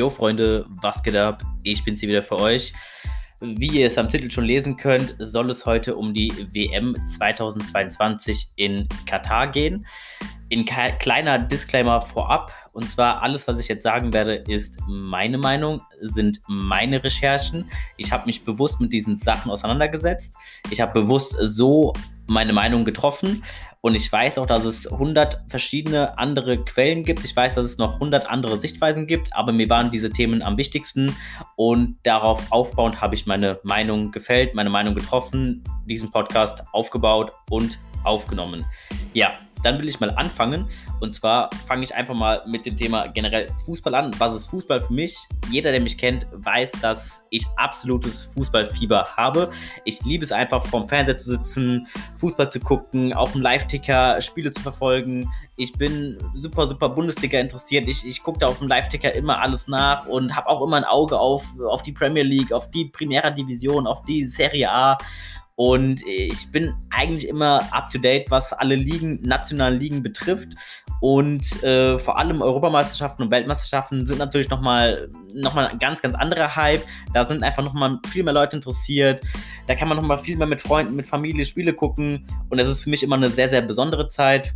Jo Freunde, was geht ab? Ich bin's hier wieder für euch. Wie ihr es am Titel schon lesen könnt, soll es heute um die WM 2022 in Katar gehen. Ein kleiner Disclaimer vorab. Und zwar alles, was ich jetzt sagen werde, ist meine Meinung, sind meine Recherchen. Ich habe mich bewusst mit diesen Sachen auseinandergesetzt. Ich habe bewusst so meine Meinung getroffen. Und ich weiß auch, dass es 100 verschiedene andere Quellen gibt. Ich weiß, dass es noch 100 andere Sichtweisen gibt, aber mir waren diese Themen am wichtigsten. Und darauf aufbauend habe ich meine Meinung gefällt, meine Meinung getroffen, diesen Podcast aufgebaut und aufgenommen. Ja, dann will ich mal anfangen. Und zwar fange ich einfach mal mit dem Thema generell Fußball an. Was ist Fußball für mich? Jeder, der mich kennt, weiß, dass ich absolutes Fußballfieber habe. Ich liebe es einfach, vorm Fernseher zu sitzen, Fußball zu gucken, auf dem Live-Ticker Spiele zu verfolgen. Ich bin super, super Bundesliga interessiert. Ich, ich gucke da auf dem Live-Ticker immer alles nach und habe auch immer ein Auge auf, auf die Premier League, auf die Primera Division, auf die Serie A. Und ich bin eigentlich immer up to date, was alle Ligen, nationalen Ligen betrifft. Und äh, vor allem Europameisterschaften und Weltmeisterschaften sind natürlich nochmal noch mal ein ganz, ganz anderer Hype. Da sind einfach nochmal viel mehr Leute interessiert. Da kann man nochmal viel mehr mit Freunden, mit Familie Spiele gucken. Und das ist für mich immer eine sehr, sehr besondere Zeit.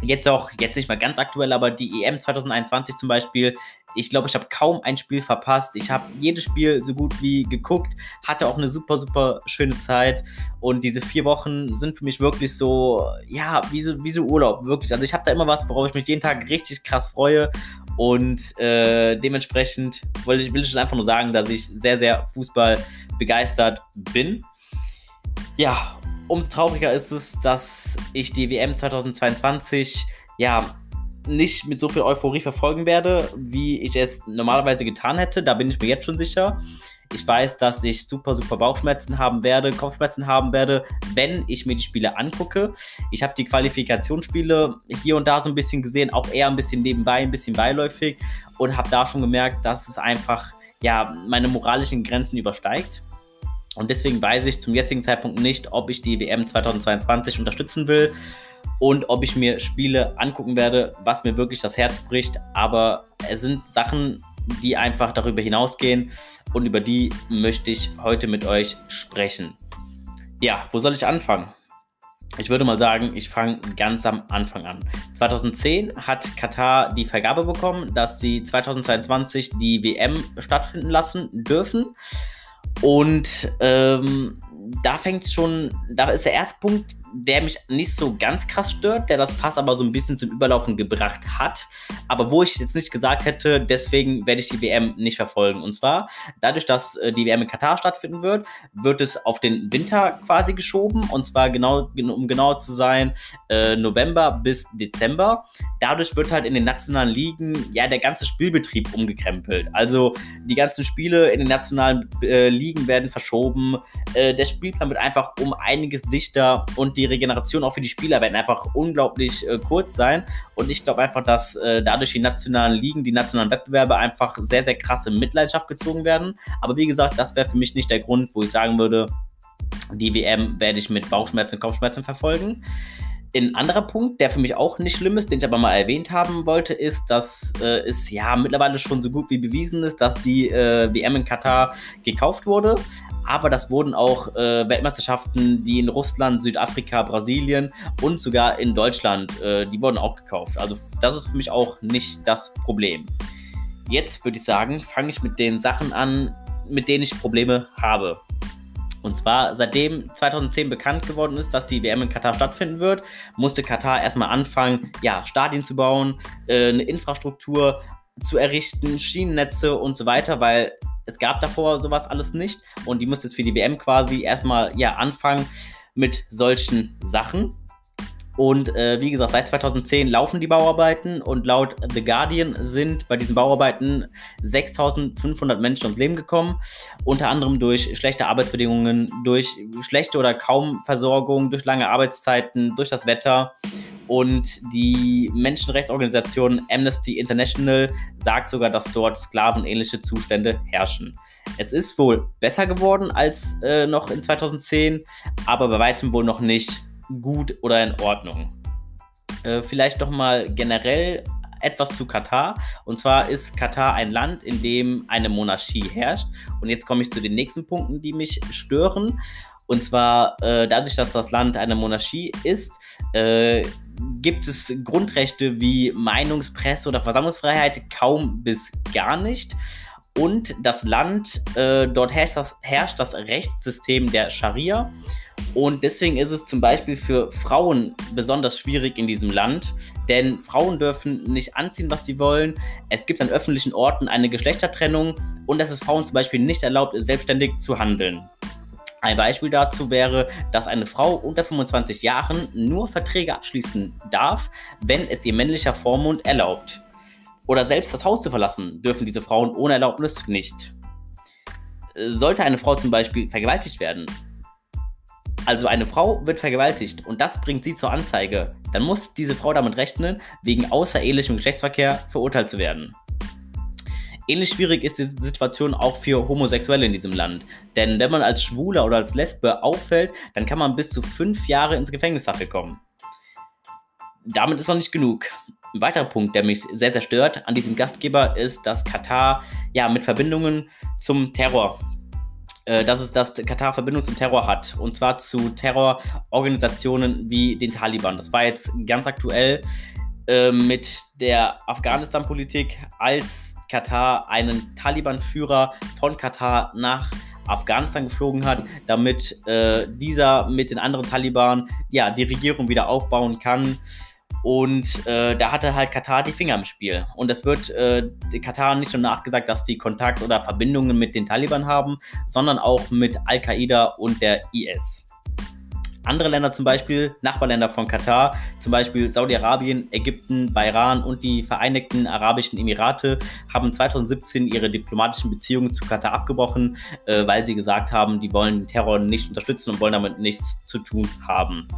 Jetzt auch, jetzt nicht mal ganz aktuell, aber die EM 2021 zum Beispiel ich glaube, ich habe kaum ein Spiel verpasst. Ich habe jedes Spiel so gut wie geguckt, hatte auch eine super, super schöne Zeit. Und diese vier Wochen sind für mich wirklich so, ja, wie so, wie so Urlaub, wirklich. Also ich habe da immer was, worauf ich mich jeden Tag richtig krass freue. Und äh, dementsprechend will ich, will ich einfach nur sagen, dass ich sehr, sehr Fußball begeistert bin. Ja, umso trauriger ist es, dass ich die WM 2022 ja nicht mit so viel Euphorie verfolgen werde, wie ich es normalerweise getan hätte. Da bin ich mir jetzt schon sicher. Ich weiß, dass ich super, super Bauchschmerzen haben werde, Kopfschmerzen haben werde, wenn ich mir die Spiele angucke. Ich habe die Qualifikationsspiele hier und da so ein bisschen gesehen, auch eher ein bisschen nebenbei, ein bisschen beiläufig und habe da schon gemerkt, dass es einfach ja, meine moralischen Grenzen übersteigt. Und deswegen weiß ich zum jetzigen Zeitpunkt nicht, ob ich die WM 2022 unterstützen will und ob ich mir Spiele angucken werde, was mir wirklich das Herz bricht. Aber es sind Sachen, die einfach darüber hinausgehen und über die möchte ich heute mit euch sprechen. Ja, wo soll ich anfangen? Ich würde mal sagen, ich fange ganz am Anfang an. 2010 hat Katar die Vergabe bekommen, dass sie 2022 die WM stattfinden lassen dürfen. Und ähm, da fängt es schon, da ist der erste Punkt, der mich nicht so ganz krass stört, der das Fass aber so ein bisschen zum Überlaufen gebracht hat. Aber wo ich jetzt nicht gesagt hätte, deswegen werde ich die WM nicht verfolgen. Und zwar, dadurch, dass äh, die WM in Katar stattfinden wird, wird es auf den Winter quasi geschoben. Und zwar genau, um genauer zu sein, äh, November bis Dezember. Dadurch wird halt in den nationalen Ligen ja der ganze Spielbetrieb umgekrempelt. Also die ganzen Spiele in den nationalen äh, Ligen werden verschoben. Äh, der Spielplan wird einfach um einiges dichter und die die Regeneration auch für die Spieler werden einfach unglaublich äh, kurz sein. Und ich glaube einfach, dass äh, dadurch die nationalen Ligen, die nationalen Wettbewerbe einfach sehr, sehr krass in Mitleidenschaft gezogen werden. Aber wie gesagt, das wäre für mich nicht der Grund, wo ich sagen würde, die WM werde ich mit Bauchschmerzen Kopfschmerzen verfolgen. Ein anderer Punkt, der für mich auch nicht schlimm ist, den ich aber mal erwähnt haben wollte, ist, dass äh, es ja mittlerweile schon so gut wie bewiesen ist, dass die äh, WM in Katar gekauft wurde aber das wurden auch äh, Weltmeisterschaften, die in Russland, Südafrika, Brasilien und sogar in Deutschland, äh, die wurden auch gekauft. Also das ist für mich auch nicht das Problem. Jetzt würde ich sagen, fange ich mit den Sachen an, mit denen ich Probleme habe. Und zwar, seitdem 2010 bekannt geworden ist, dass die WM in Katar stattfinden wird, musste Katar erstmal anfangen, ja, Stadien zu bauen, äh, eine Infrastruktur zu errichten, Schienennetze und so weiter, weil es gab davor sowas alles nicht und die muss jetzt für die WM quasi erstmal ja anfangen mit solchen Sachen. Und äh, wie gesagt, seit 2010 laufen die Bauarbeiten und laut The Guardian sind bei diesen Bauarbeiten 6500 Menschen ums Leben gekommen. Unter anderem durch schlechte Arbeitsbedingungen, durch schlechte oder kaum Versorgung, durch lange Arbeitszeiten, durch das Wetter. Und die Menschenrechtsorganisation Amnesty International sagt sogar, dass dort sklavenähnliche Zustände herrschen. Es ist wohl besser geworden als äh, noch in 2010, aber bei weitem wohl noch nicht gut oder in Ordnung. Äh, vielleicht doch mal generell etwas zu Katar. Und zwar ist Katar ein Land, in dem eine Monarchie herrscht. Und jetzt komme ich zu den nächsten Punkten, die mich stören. Und zwar äh, dadurch, dass das Land eine Monarchie ist, äh, gibt es Grundrechte wie Meinungs-, Presse- oder Versammlungsfreiheit kaum bis gar nicht. Und das Land, äh, dort herrscht das, herrscht das Rechtssystem der Scharia. Und deswegen ist es zum Beispiel für Frauen besonders schwierig in diesem Land, denn Frauen dürfen nicht anziehen, was sie wollen. Es gibt an öffentlichen Orten eine Geschlechtertrennung und es ist Frauen zum Beispiel nicht erlaubt, selbstständig zu handeln. Ein Beispiel dazu wäre, dass eine Frau unter 25 Jahren nur Verträge abschließen darf, wenn es ihr männlicher Vormund erlaubt. Oder selbst das Haus zu verlassen dürfen diese Frauen ohne Erlaubnis nicht. Sollte eine Frau zum Beispiel vergewaltigt werden, also eine Frau wird vergewaltigt und das bringt sie zur Anzeige, dann muss diese Frau damit rechnen, wegen außerehelichem Geschlechtsverkehr verurteilt zu werden. Ähnlich schwierig ist die Situation auch für Homosexuelle in diesem Land. Denn wenn man als Schwuler oder als Lesbe auffällt, dann kann man bis zu fünf Jahre ins Gefängnis dafür kommen. Damit ist noch nicht genug. Ein weiterer Punkt, der mich sehr, sehr stört an diesem Gastgeber, ist, dass Katar ja mit Verbindungen zum Terror, äh, dass es das Katar Verbindung zum Terror hat. Und zwar zu Terrororganisationen wie den Taliban. Das war jetzt ganz aktuell äh, mit der Afghanistan-Politik, als Katar einen Taliban-Führer von Katar nach Afghanistan geflogen hat, damit äh, dieser mit den anderen Taliban ja die Regierung wieder aufbauen kann. Und äh, da hatte halt Katar die Finger im Spiel. Und es wird äh, Katar nicht nur nachgesagt, dass die Kontakt oder Verbindungen mit den Taliban haben, sondern auch mit Al-Qaida und der IS. Andere Länder zum Beispiel, Nachbarländer von Katar, zum Beispiel Saudi-Arabien, Ägypten, Bahrain und die Vereinigten Arabischen Emirate, haben 2017 ihre diplomatischen Beziehungen zu Katar abgebrochen, äh, weil sie gesagt haben, die wollen Terror nicht unterstützen und wollen damit nichts zu tun haben.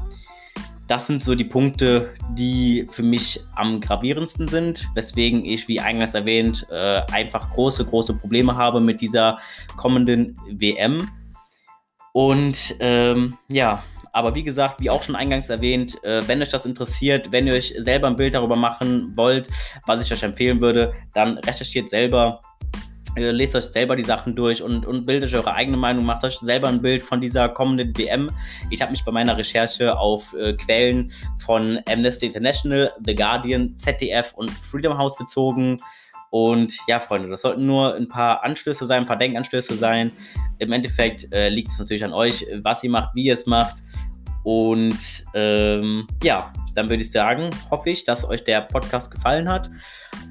Das sind so die Punkte, die für mich am gravierendsten sind, weswegen ich, wie eingangs erwähnt, äh, einfach große, große Probleme habe mit dieser kommenden WM. Und ähm, ja, aber wie gesagt, wie auch schon eingangs erwähnt, äh, wenn euch das interessiert, wenn ihr euch selber ein Bild darüber machen wollt, was ich euch empfehlen würde, dann recherchiert selber. Äh, lest euch selber die Sachen durch und, und bildet euch eure eigene Meinung, macht euch selber ein Bild von dieser kommenden WM. Ich habe mich bei meiner Recherche auf äh, Quellen von Amnesty International, The Guardian, ZDF und Freedom House bezogen. Und ja, Freunde, das sollten nur ein paar Anstöße sein, ein paar Denkanstöße sein. Im Endeffekt äh, liegt es natürlich an euch, was ihr macht, wie ihr es macht. Und ähm, ja, dann würde ich sagen, hoffe ich, dass euch der Podcast gefallen hat.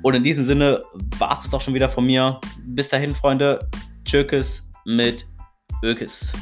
Und in diesem Sinne war es das auch schon wieder von mir. Bis dahin, Freunde. Tschökes mit Ökes.